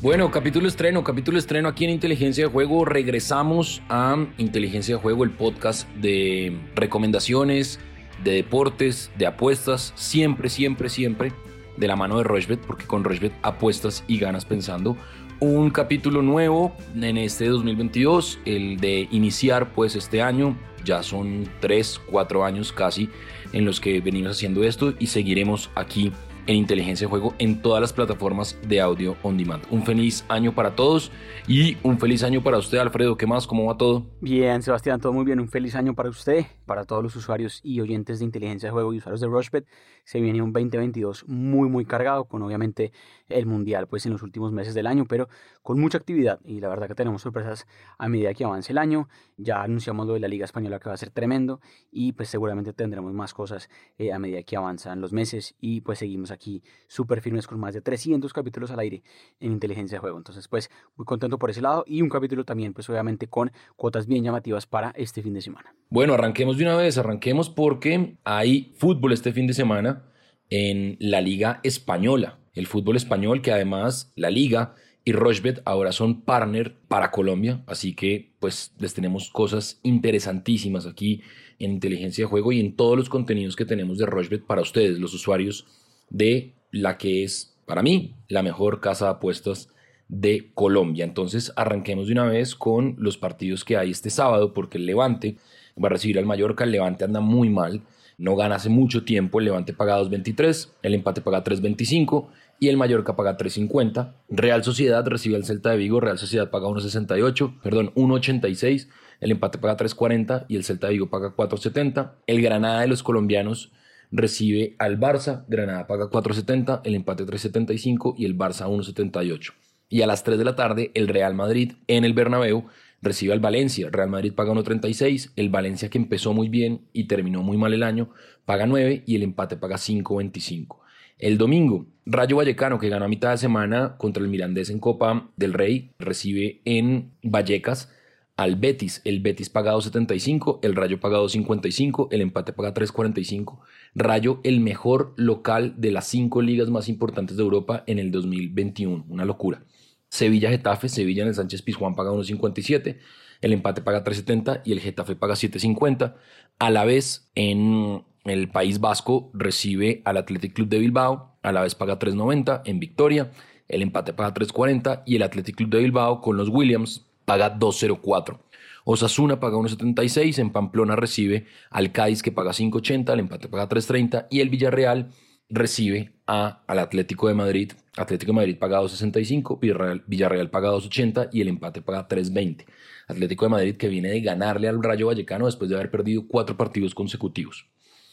Bueno, capítulo estreno, capítulo estreno aquí en Inteligencia de Juego. Regresamos a Inteligencia de Juego, el podcast de recomendaciones, de deportes, de apuestas, siempre, siempre, siempre de la mano de Rochbet, porque con Rochbet apuestas y ganas pensando. Un capítulo nuevo en este 2022, el de iniciar pues este año, ya son 3, 4 años casi en los que venimos haciendo esto y seguiremos aquí en Inteligencia de Juego en todas las plataformas de audio on demand. Un feliz año para todos y un feliz año para usted, Alfredo. ¿Qué más? ¿Cómo va todo? Bien, Sebastián, todo muy bien. Un feliz año para usted, para todos los usuarios y oyentes de Inteligencia de Juego y usuarios de Rushbet. Se viene un 2022 muy, muy cargado con obviamente el Mundial pues en los últimos meses del año, pero con mucha actividad y la verdad que tenemos sorpresas a medida que avance el año. Ya anunciamos lo de la Liga Española que va a ser tremendo y pues seguramente tendremos más cosas eh, a medida que avanzan los meses y pues seguimos aquí súper firmes con más de 300 capítulos al aire en Inteligencia de Juego. Entonces pues muy contento por ese lado y un capítulo también pues obviamente con cuotas bien llamativas para este fin de semana. Bueno, arranquemos de una vez, arranquemos porque hay fútbol este fin de semana en la Liga Española el fútbol español, que además la liga y Rochbet ahora son partner para Colombia, así que pues les tenemos cosas interesantísimas aquí en inteligencia de juego y en todos los contenidos que tenemos de Rochbet para ustedes, los usuarios de la que es para mí la mejor casa de apuestas de Colombia. Entonces arranquemos de una vez con los partidos que hay este sábado porque el Levante va a recibir al Mallorca, el Levante anda muy mal, no gana hace mucho tiempo, el Levante paga 2.23, el empate paga 3.25 y el Mallorca paga 3.50. Real Sociedad recibe al Celta de Vigo, Real Sociedad paga 1.68, perdón, 1.86, el empate paga 3.40 y el Celta de Vigo paga 4.70. El Granada de los colombianos recibe al Barça, Granada paga 4.70, el empate 3.75 y el Barça 1.78. Y a las 3 de la tarde el Real Madrid en el Bernabéu recibe al Valencia, Real Madrid paga 1.36, el Valencia que empezó muy bien y terminó muy mal el año paga 9 y el empate paga 5.25. El domingo, Rayo Vallecano, que ganó a mitad de semana contra el Mirandés en Copa del Rey, recibe en Vallecas al Betis. El Betis paga 2.75, el Rayo paga 2.55, el empate paga 3.45. Rayo, el mejor local de las cinco ligas más importantes de Europa en el 2021. Una locura. Sevilla Getafe, Sevilla en el Sánchez Pizjuán paga 1.57, el empate paga 3.70 y el Getafe paga 7.50. A la vez en el País Vasco recibe al Athletic Club de Bilbao, a la vez paga 3.90 en Victoria, el empate paga 3.40 y el Athletic Club de Bilbao con los Williams paga 2.04. Osasuna paga 1.76, en Pamplona recibe al Cádiz que paga 5.80, el empate paga 3.30 y el Villarreal recibe a, al Atlético de Madrid. Atlético de Madrid paga 2.65, Villarreal, Villarreal paga 2.80 y el empate paga 3.20. Atlético de Madrid que viene de ganarle al Rayo Vallecano después de haber perdido cuatro partidos consecutivos.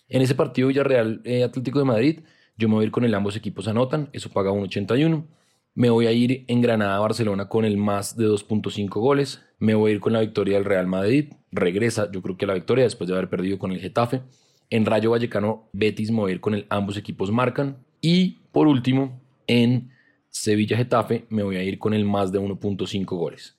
En ese partido Villarreal eh, Atlético de Madrid, yo me voy a ir con el ambos equipos anotan, eso paga 1.81. Me voy a ir en Granada Barcelona con el más de 2.5 goles. Me voy a ir con la victoria del Real Madrid. Regresa, yo creo que la victoria después de haber perdido con el Getafe. En Rayo Vallecano Betis me voy a ir con el ambos equipos marcan. Y por último, en Sevilla Getafe me voy a ir con el más de 1.5 goles.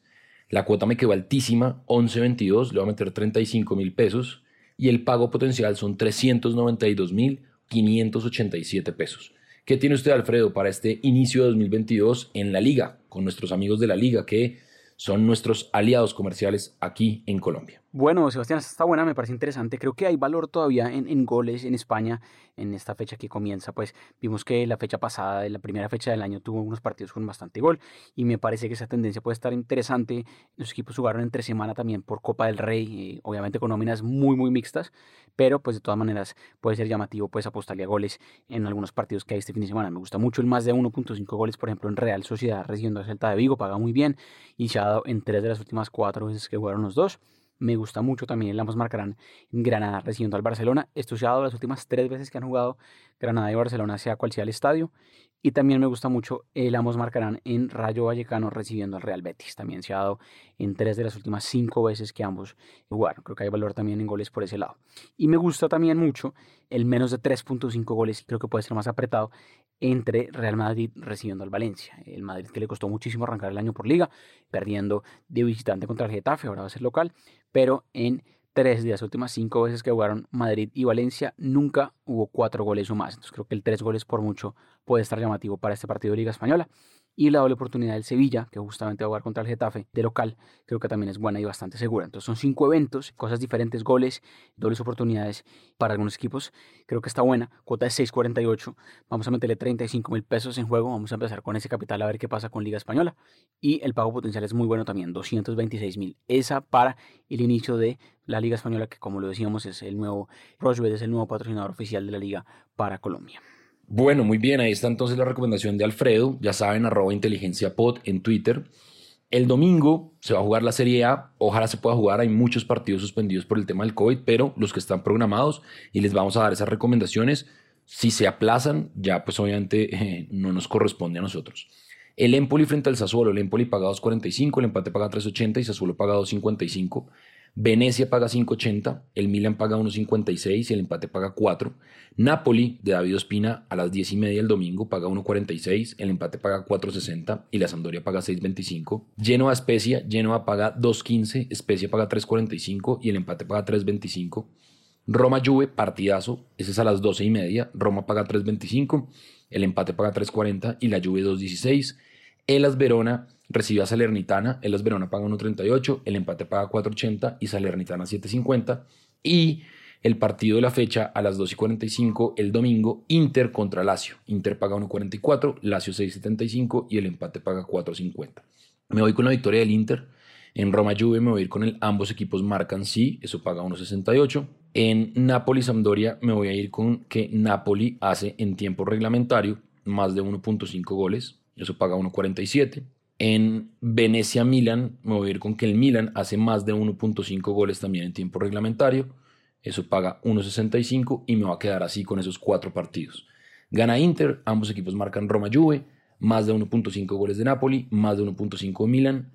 La cuota me quedó altísima, 11.22, le voy a meter 35 mil pesos y el pago potencial son 392.587 pesos. ¿Qué tiene usted, Alfredo, para este inicio de 2022 en la liga, con nuestros amigos de la liga que son nuestros aliados comerciales aquí en Colombia? Bueno, Sebastián, está buena, me parece interesante. Creo que hay valor todavía en, goles en España en esta fecha que comienza. Pues vimos que la fecha pasada, la primera fecha del año, tuvo unos partidos con bastante gol y me parece que esa tendencia puede estar interesante. Los equipos jugaron entre semana también por Copa del Rey, eh, obviamente con nóminas muy, muy mixtas, pero pues de todas maneras puede ser llamativo pues apostarle a goles en algunos partidos que hay este fin de semana. Me gusta mucho el más de 1.5 goles, por ejemplo, en Real Sociedad recibiendo a Celta de Vigo, paga muy bien y se ha dado en tres de las últimas cuatro veces que jugaron los dos. Me gusta mucho también el ambos marcarán Granada recibiendo al Barcelona. Esto se las últimas tres veces que han jugado Granada y Barcelona, sea cual sea el estadio. Y también me gusta mucho el ambos marcarán en Rayo Vallecano recibiendo al Real Betis. También se ha dado en tres de las últimas cinco veces que ambos jugaron. Creo que hay valor también en goles por ese lado. Y me gusta también mucho el menos de 3.5 goles. Creo que puede ser más apretado entre Real Madrid recibiendo al Valencia. El Madrid que le costó muchísimo arrancar el año por liga, perdiendo de visitante contra el Getafe, ahora va a ser local, pero en tres de las últimas cinco veces que jugaron Madrid y Valencia, nunca hubo cuatro goles o más. Entonces creo que el tres goles por mucho puede estar llamativo para este partido de Liga Española. Y la doble oportunidad del Sevilla, que justamente va a jugar contra el Getafe de local, creo que también es buena y bastante segura. Entonces son cinco eventos, cosas diferentes, goles, dobles oportunidades para algunos equipos. Creo que está buena. Cuota de 6.48. Vamos a meterle 35 mil pesos en juego. Vamos a empezar con ese capital a ver qué pasa con Liga Española. Y el pago potencial es muy bueno también, 226 mil. Esa para el inicio de la Liga Española, que como lo decíamos es el nuevo, es el nuevo patrocinador oficial de la liga para Colombia. Bueno, muy bien, ahí está entonces la recomendación de Alfredo, ya saben, arroba inteligencia pod en Twitter. El domingo se va a jugar la Serie A, ojalá se pueda jugar, hay muchos partidos suspendidos por el tema del COVID, pero los que están programados y les vamos a dar esas recomendaciones, si se aplazan, ya pues obviamente eh, no nos corresponde a nosotros. El Empoli frente al Sassuolo, el Empoli paga 2.45, el empate paga 3.80 y Sassuolo paga 2.55. Venecia paga 5.80, el Milan paga 1.56 y el empate paga 4. Napoli de David Ospina a las 10 y media el domingo paga 1.46, el empate paga 4.60 y la Sampdoria paga 6.25. Genoa Especia, Genoa paga 2.15, Especia paga 3.45 y el empate paga 3.25. Roma Juve, partidazo, ese es a las 12 y media, Roma paga 3.25, el empate paga 3.40 y la Juve 2.16. Elas Verona recibe a Salernitana, Elas Verona paga 1.38, el empate paga 4.80 y Salernitana 7.50. Y el partido de la fecha a las 2.45 el domingo, Inter contra Lazio. Inter paga 1.44, Lazio 6.75 y el empate paga 4.50. Me voy con la victoria del Inter. En Roma Juve me voy a ir con el ambos equipos marcan sí, eso paga 1.68. En Napoli Sampdoria me voy a ir con que Napoli hace en tiempo reglamentario más de 1.5 goles, eso paga 1.47. En Venecia Milan me voy a ir con que el Milan hace más de 1.5 goles también en tiempo reglamentario, eso paga 1.65 y me va a quedar así con esos cuatro partidos. Gana Inter, ambos equipos marcan Roma Juve, más de 1.5 goles de Napoli, más de 1.5 Milan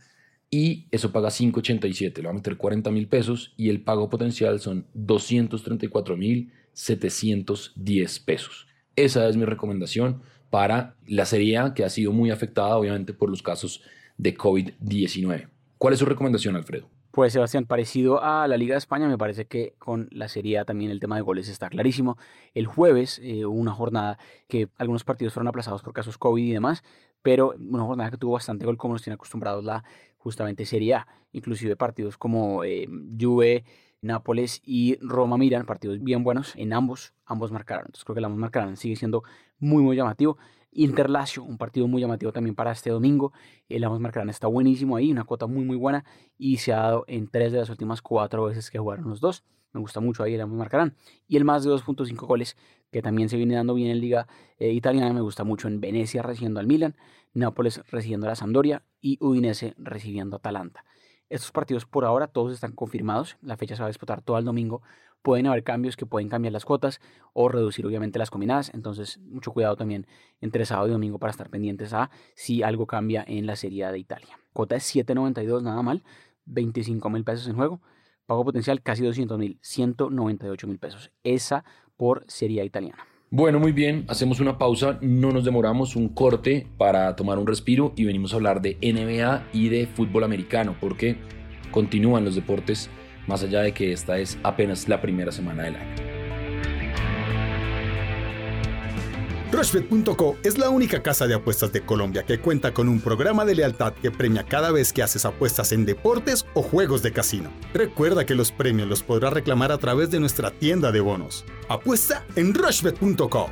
y eso paga 5.87, le va a meter 40 mil pesos y el pago potencial son 234 mil 710 pesos. Esa es mi recomendación para la Serie A que ha sido muy afectada obviamente por los casos de COVID-19. ¿Cuál es su recomendación, Alfredo? Pues Sebastián, parecido a la Liga de España, me parece que con la Serie A también el tema de goles está clarísimo. El jueves eh, hubo una jornada que algunos partidos fueron aplazados por casos COVID y demás, pero una jornada que tuvo bastante gol como nos tiene acostumbrados la justamente Serie A. Inclusive partidos como eh, Juve, Nápoles y Roma Miran, partidos bien buenos en ambos, ambos marcaron. Entonces creo que el ambos marcaron sigue siendo muy muy llamativo. Interlacio, un partido muy llamativo también para este domingo. El ambos marcarán está buenísimo ahí, una cuota muy muy buena y se ha dado en tres de las últimas cuatro veces que jugaron los dos. Me gusta mucho ahí el ambos marcarán. Y el más de 2.5 goles que también se viene dando bien en Liga eh, Italiana, me gusta mucho en Venecia recibiendo al Milan, Nápoles recibiendo a la Sampdoria y Udinese recibiendo a Atalanta. Estos partidos por ahora todos están confirmados, la fecha se va a disputar todo el domingo, pueden haber cambios que pueden cambiar las cuotas o reducir obviamente las combinadas, entonces mucho cuidado también entre sábado y domingo para estar pendientes a si algo cambia en la Serie de Italia. Cuota es 7.92, nada mal, 25 mil pesos en juego, pago potencial casi 200 mil, 198 mil pesos, esa por Serie italiana. Bueno, muy bien, hacemos una pausa, no nos demoramos, un corte para tomar un respiro y venimos a hablar de NBA y de fútbol americano, porque continúan los deportes más allá de que esta es apenas la primera semana del año. Rushbet.co es la única casa de apuestas de Colombia que cuenta con un programa de lealtad que premia cada vez que haces apuestas en deportes o juegos de casino. Recuerda que los premios los podrás reclamar a través de nuestra tienda de bonos. Apuesta en Rushbet.co.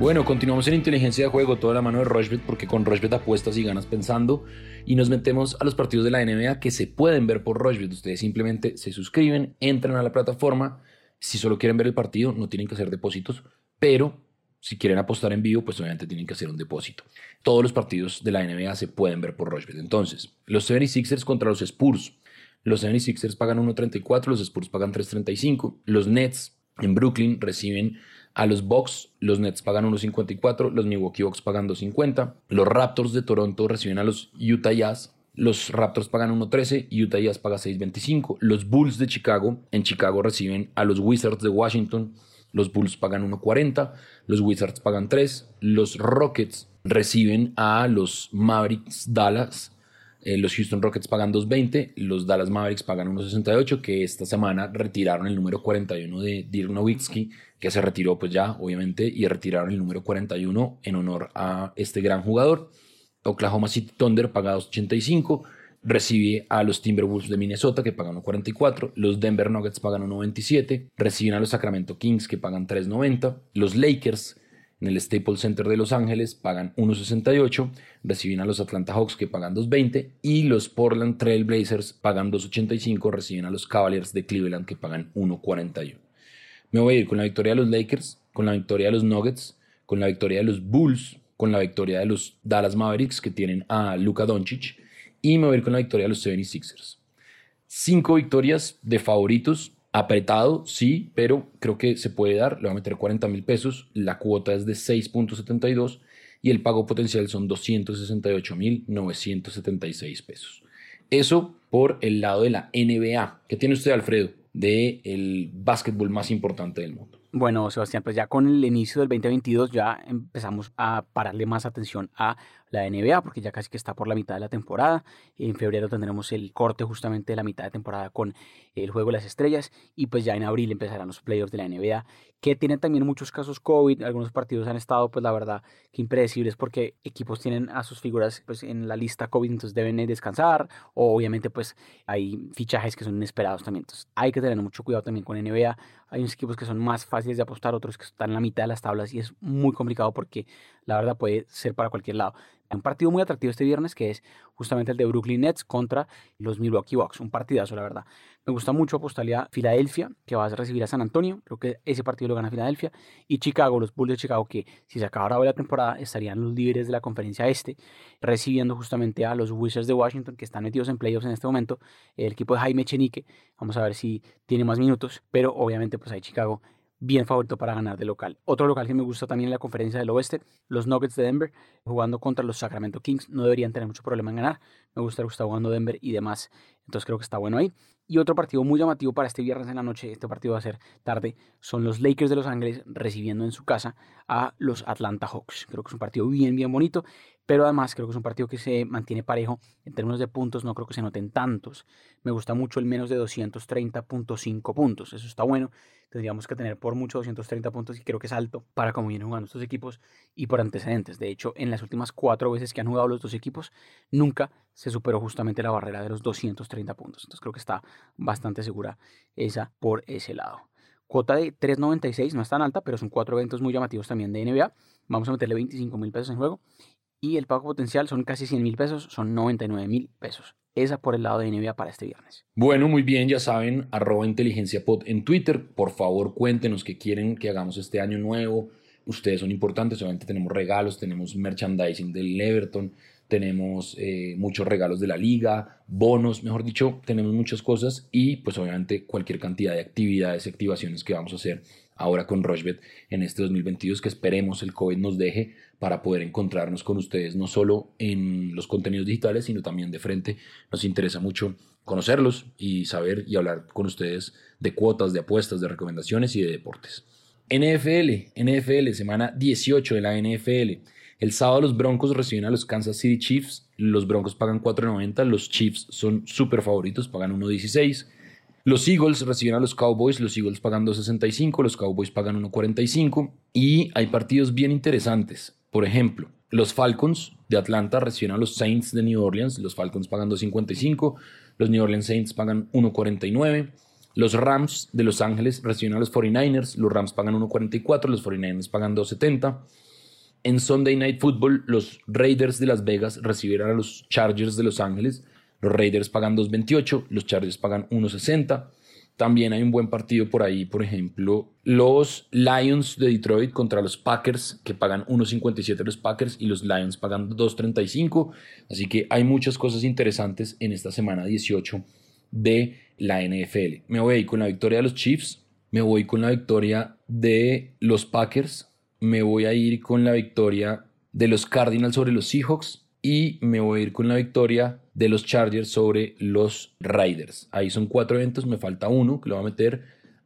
Bueno, continuamos en inteligencia de juego, toda la mano de Rushbet, porque con Rushbet apuestas y ganas pensando. Y nos metemos a los partidos de la NBA que se pueden ver por Rushbet. Ustedes simplemente se suscriben, entran a la plataforma si solo quieren ver el partido, no tienen que hacer depósitos, pero si quieren apostar en vivo, pues obviamente tienen que hacer un depósito. Todos los partidos de la NBA se pueden ver por Rushbet. Entonces, los 76ers contra los Spurs. Los 76ers pagan 1.34, los Spurs pagan 3.35. Los Nets en Brooklyn reciben a los Bucks, los Nets pagan 1.54, los Milwaukee Bucks pagan 2.50. Los Raptors de Toronto reciben a los Utah Jazz los Raptors pagan 1.13 y Utah Jazz paga 6.25. Los Bulls de Chicago en Chicago reciben a los Wizards de Washington. Los Bulls pagan 1.40, los Wizards pagan 3, los Rockets reciben a los Mavericks Dallas. Eh, los Houston Rockets pagan 2.20, los Dallas Mavericks pagan 1.68, que esta semana retiraron el número 41 de Dirk Nowitzki, que se retiró pues ya, obviamente, y retiraron el número 41 en honor a este gran jugador. Oklahoma City Thunder paga 2.85, recibe a los Timberwolves de Minnesota que pagan 1.44, los Denver Nuggets pagan 1.27, reciben a los Sacramento Kings que pagan 3.90, los Lakers en el Staples Center de Los Ángeles pagan 1.68, reciben a los Atlanta Hawks que pagan 2.20 y los Portland Trail Blazers pagan 2.85, reciben a los Cavaliers de Cleveland que pagan 1.41. Me voy a ir con la victoria de los Lakers, con la victoria de los Nuggets, con la victoria de los Bulls, con la victoria de los Dallas Mavericks que tienen a Luka Doncic y me voy a ir con la victoria de los 76ers. Cinco victorias de favoritos Apretado, sí, pero creo que se puede dar. Le voy a meter 40 mil pesos. La cuota es de 6.72 y el pago potencial son 268 mil 976 pesos. Eso por el lado de la NBA. ¿Qué tiene usted, Alfredo, del el básquetbol más importante del mundo? Bueno, Sebastián, pues ya con el inicio del 2022 ya empezamos a pararle más atención a la NBA, porque ya casi que está por la mitad de la temporada. En febrero tendremos el corte justamente de la mitad de temporada con el Juego de las Estrellas y pues ya en abril empezarán los playoffs de la NBA, que tienen también muchos casos COVID, algunos partidos han estado pues la verdad que impredecibles porque equipos tienen a sus figuras pues en la lista COVID, entonces deben descansar o obviamente pues hay fichajes que son inesperados también, entonces hay que tener mucho cuidado también con NBA, hay unos equipos que son más fáciles de apostar, otros que están en la mitad de las tablas y es muy complicado porque la verdad puede ser para cualquier lado un partido muy atractivo este viernes que es justamente el de Brooklyn Nets contra los Milwaukee Bucks. Un partidazo, la verdad. Me gusta mucho apostarle a Filadelfia, que va a recibir a San Antonio. Creo que ese partido lo gana Filadelfia. Y Chicago, los Bulls de Chicago, que si se acabara hoy la temporada, estarían los líderes de la conferencia este, recibiendo justamente a los Wizards de Washington, que están metidos en playoffs en este momento. El equipo de Jaime Chenique. Vamos a ver si tiene más minutos. Pero obviamente, pues hay Chicago bien favorito para ganar de local. Otro local que me gusta también en la conferencia del oeste, los Nuggets de Denver, jugando contra los Sacramento Kings, no deberían tener mucho problema en ganar. Me gusta que está jugando Denver y demás, entonces creo que está bueno ahí. Y otro partido muy llamativo para este viernes en la noche, este partido va a ser tarde, son los Lakers de Los Ángeles recibiendo en su casa a los Atlanta Hawks. Creo que es un partido bien, bien bonito, pero además creo que es un partido que se mantiene parejo en términos de puntos, no creo que se noten tantos. Me gusta mucho el menos de 230.5 puntos, eso está bueno. Tendríamos que tener por mucho 230 puntos y creo que es alto para cómo vienen jugando estos equipos y por antecedentes. De hecho, en las últimas cuatro veces que han jugado los dos equipos, nunca se superó justamente la barrera de los 230 puntos. Entonces creo que está bastante segura esa por ese lado. Cuota de 3.96 no es tan alta, pero son cuatro eventos muy llamativos también de NBA. Vamos a meterle 25 mil pesos en juego. Y el pago potencial son casi 100 mil pesos, son 99 mil pesos. Esa por el lado de NBA para este viernes. Bueno, muy bien, ya saben, arroba inteligenciapod en Twitter. Por favor, cuéntenos qué quieren que hagamos este año nuevo. Ustedes son importantes, obviamente tenemos regalos, tenemos merchandising del Everton, tenemos eh, muchos regalos de la liga, bonos, mejor dicho, tenemos muchas cosas y pues obviamente cualquier cantidad de actividades y activaciones que vamos a hacer ahora con Rochbet en este 2022 que esperemos el COVID nos deje para poder encontrarnos con ustedes no solo en los contenidos digitales sino también de frente. Nos interesa mucho conocerlos y saber y hablar con ustedes de cuotas, de apuestas, de recomendaciones y de deportes. NFL, NFL, semana 18 de la NFL. El sábado los Broncos reciben a los Kansas City Chiefs. Los Broncos pagan 4.90, los Chiefs son súper favoritos, pagan 1.16. Los Eagles reciben a los Cowboys, los Eagles pagan 2.65, los Cowboys pagan 1.45 y hay partidos bien interesantes. Por ejemplo, los Falcons de Atlanta reciben a los Saints de New Orleans, los Falcons pagan 2.55, los New Orleans Saints pagan 1.49. Los Rams de Los Ángeles reciben a los 49ers, los Rams pagan 1.44, los 49ers pagan 2.70. En Sunday Night Football, los Raiders de Las Vegas recibirán a los Chargers de Los Ángeles, los Raiders pagan 2.28, los Chargers pagan 1.60. También hay un buen partido por ahí, por ejemplo, los Lions de Detroit contra los Packers, que pagan 1.57 los Packers y los Lions pagan 2.35. Así que hay muchas cosas interesantes en esta semana 18 de la NFL. Me voy con la victoria de los Chiefs, me voy con la victoria de los Packers, me voy a ir con la victoria de los Cardinals sobre los Seahawks y me voy a ir con la victoria de los Chargers sobre los Raiders. Ahí son cuatro eventos, me falta uno que lo voy a meter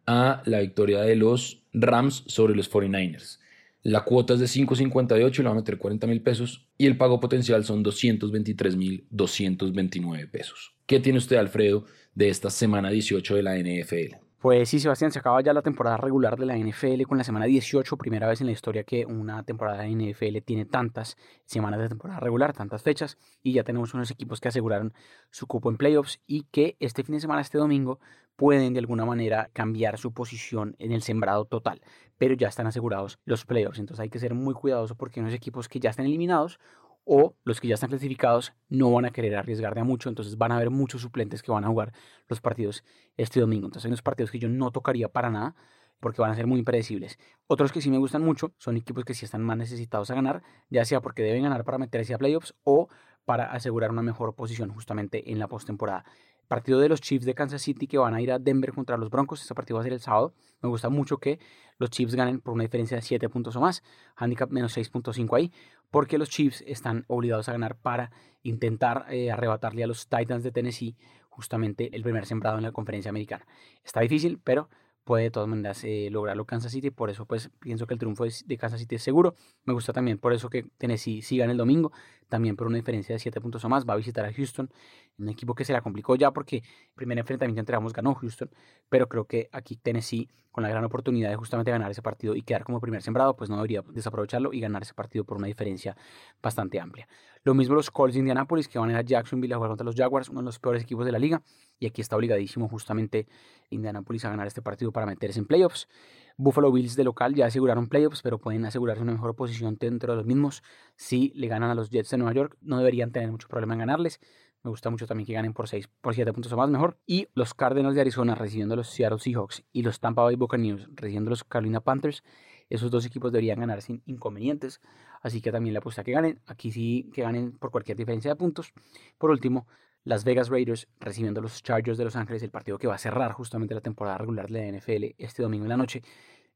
a la victoria de los Rams sobre los 49ers. La cuota es de 5.58 y le va a meter 40 mil pesos y el pago potencial son 223 mil 229 pesos. ¿Qué tiene usted, Alfredo, de esta semana 18 de la NFL? Pues sí, Sebastián, se acaba ya la temporada regular de la NFL con la semana 18, primera vez en la historia que una temporada de NFL tiene tantas semanas de temporada regular, tantas fechas, y ya tenemos unos equipos que aseguraron su cupo en playoffs y que este fin de semana, este domingo, pueden de alguna manera cambiar su posición en el sembrado total, pero ya están asegurados los playoffs, entonces hay que ser muy cuidadoso porque unos equipos que ya están eliminados o los que ya están clasificados no van a querer arriesgar de a mucho, entonces van a haber muchos suplentes que van a jugar los partidos este domingo. Entonces hay unos partidos que yo no tocaría para nada porque van a ser muy impredecibles. Otros que sí me gustan mucho son equipos que sí están más necesitados a ganar, ya sea porque deben ganar para meterse a playoffs o para asegurar una mejor posición justamente en la postemporada. Partido de los Chiefs de Kansas City que van a ir a Denver contra los Broncos. Este partido va a ser el sábado. Me gusta mucho que los Chiefs ganen por una diferencia de 7 puntos o más. Handicap menos 6.5 ahí. Porque los Chiefs están obligados a ganar para intentar eh, arrebatarle a los Titans de Tennessee justamente el primer sembrado en la conferencia americana. Está difícil, pero puede de todas maneras eh, lograrlo Kansas City. Por eso pues pienso que el triunfo de Kansas City es seguro. Me gusta también por eso que Tennessee siga en el domingo. También por una diferencia de 7 puntos o más. Va a visitar a Houston. Un equipo que se la complicó ya porque el primer enfrentamiento entre ambos ganó Houston. Pero creo que aquí Tennessee con la gran oportunidad de justamente ganar ese partido y quedar como primer sembrado, pues no debería desaprovecharlo y ganar ese partido por una diferencia bastante amplia. Lo mismo los Colts de Indianapolis que van a ir a Jacksonville a jugar contra los Jaguars, uno de los peores equipos de la liga. Y aquí está obligadísimo justamente Indianapolis a ganar este partido para meterse en playoffs. Buffalo Bills de local ya aseguraron playoffs, pero pueden asegurarse una mejor posición dentro de los mismos. Si le ganan a los Jets de Nueva York, no deberían tener mucho problema en ganarles. Me gusta mucho también que ganen por 6, por 7 puntos o más mejor. Y los Cardinals de Arizona recibiendo a los Seattle Seahawks y los Tampa Bay Buccaneers recibiendo a los Carolina Panthers. Esos dos equipos deberían ganar sin inconvenientes. Así que también le apuesta que ganen. Aquí sí que ganen por cualquier diferencia de puntos. Por último, las Vegas Raiders recibiendo a los Chargers de Los Ángeles, el partido que va a cerrar justamente la temporada regular de la NFL este domingo en la noche.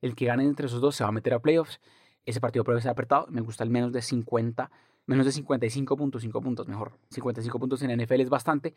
El que gane entre esos dos se va a meter a playoffs. Ese partido puede ser apretado. Me gusta el menos de 50 menos de 55.5 puntos, mejor. 55 puntos en NFL es bastante.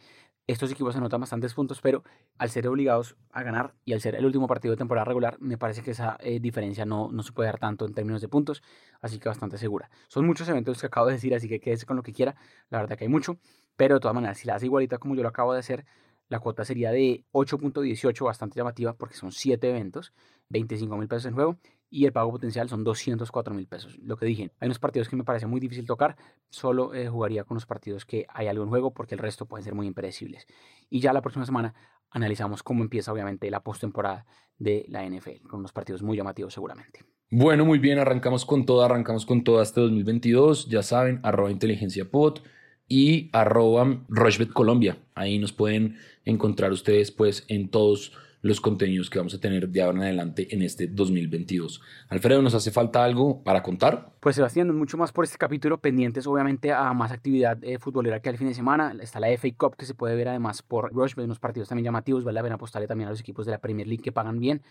Estos equipos anotan bastantes puntos, pero al ser obligados a ganar y al ser el último partido de temporada regular, me parece que esa eh, diferencia no, no se puede dar tanto en términos de puntos, así que bastante segura. Son muchos eventos que acabo de decir, así que quédese con lo que quiera. La verdad que hay mucho, pero de todas maneras, si la hace igualita como yo lo acabo de hacer, la cuota sería de 8.18, bastante llamativa porque son 7 eventos, 25 mil pesos en juego y el pago potencial son 204 mil pesos. Lo que dije, hay unos partidos que me parece muy difícil tocar, solo eh, jugaría con los partidos que hay algo en juego porque el resto pueden ser muy impredecibles. Y ya la próxima semana analizamos cómo empieza obviamente la postemporada de la NFL, con unos partidos muy llamativos seguramente. Bueno, muy bien, arrancamos con todo, arrancamos con todo este 2022, ya saben, arroba inteligencia pod y arroba Colombia. Ahí nos pueden encontrar ustedes pues en todos los contenidos que vamos a tener de ahora en adelante en este 2022. Alfredo, ¿nos hace falta algo para contar? Pues Sebastián, mucho más por este capítulo, pendientes obviamente a más actividad eh, futbolera que al fin de semana. Está la FA Cup que se puede ver además por Rush, unos partidos también llamativos, vale la pena apostarle también a los equipos de la Premier League que pagan bien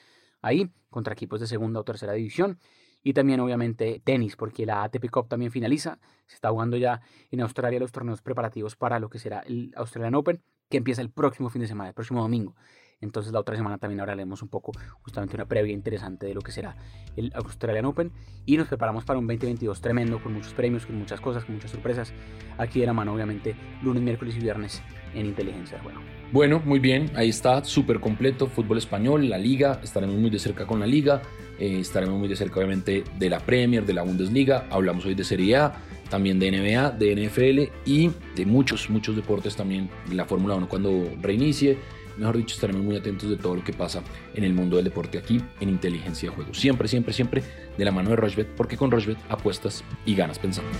ahí, contra equipos de segunda o tercera división. Y también obviamente tenis, porque la ATP Cup también finaliza. Se está jugando ya en Australia los torneos preparativos para lo que será el Australian Open, que empieza el próximo fin de semana, el próximo domingo. Entonces la otra semana también hablaremos un poco, justamente una previa interesante de lo que será el Australian Open. Y nos preparamos para un 2022 tremendo, con muchos premios, con muchas cosas, con muchas sorpresas. Aquí de la mano, obviamente, lunes, miércoles y viernes en Inteligencia de. Bueno, muy bien, ahí está, súper completo, fútbol español, la liga, estaremos muy de cerca con la liga, eh, estaremos muy de cerca obviamente de la Premier, de la Bundesliga, hablamos hoy de Serie A, también de NBA, de NFL y de muchos, muchos deportes también, la Fórmula 1 cuando reinicie Mejor dicho, estaremos muy atentos de todo lo que pasa en el mundo del deporte aquí en Inteligencia de Juego. Siempre, siempre, siempre de la mano de Rochbet, porque con Rochbet apuestas y ganas pensando.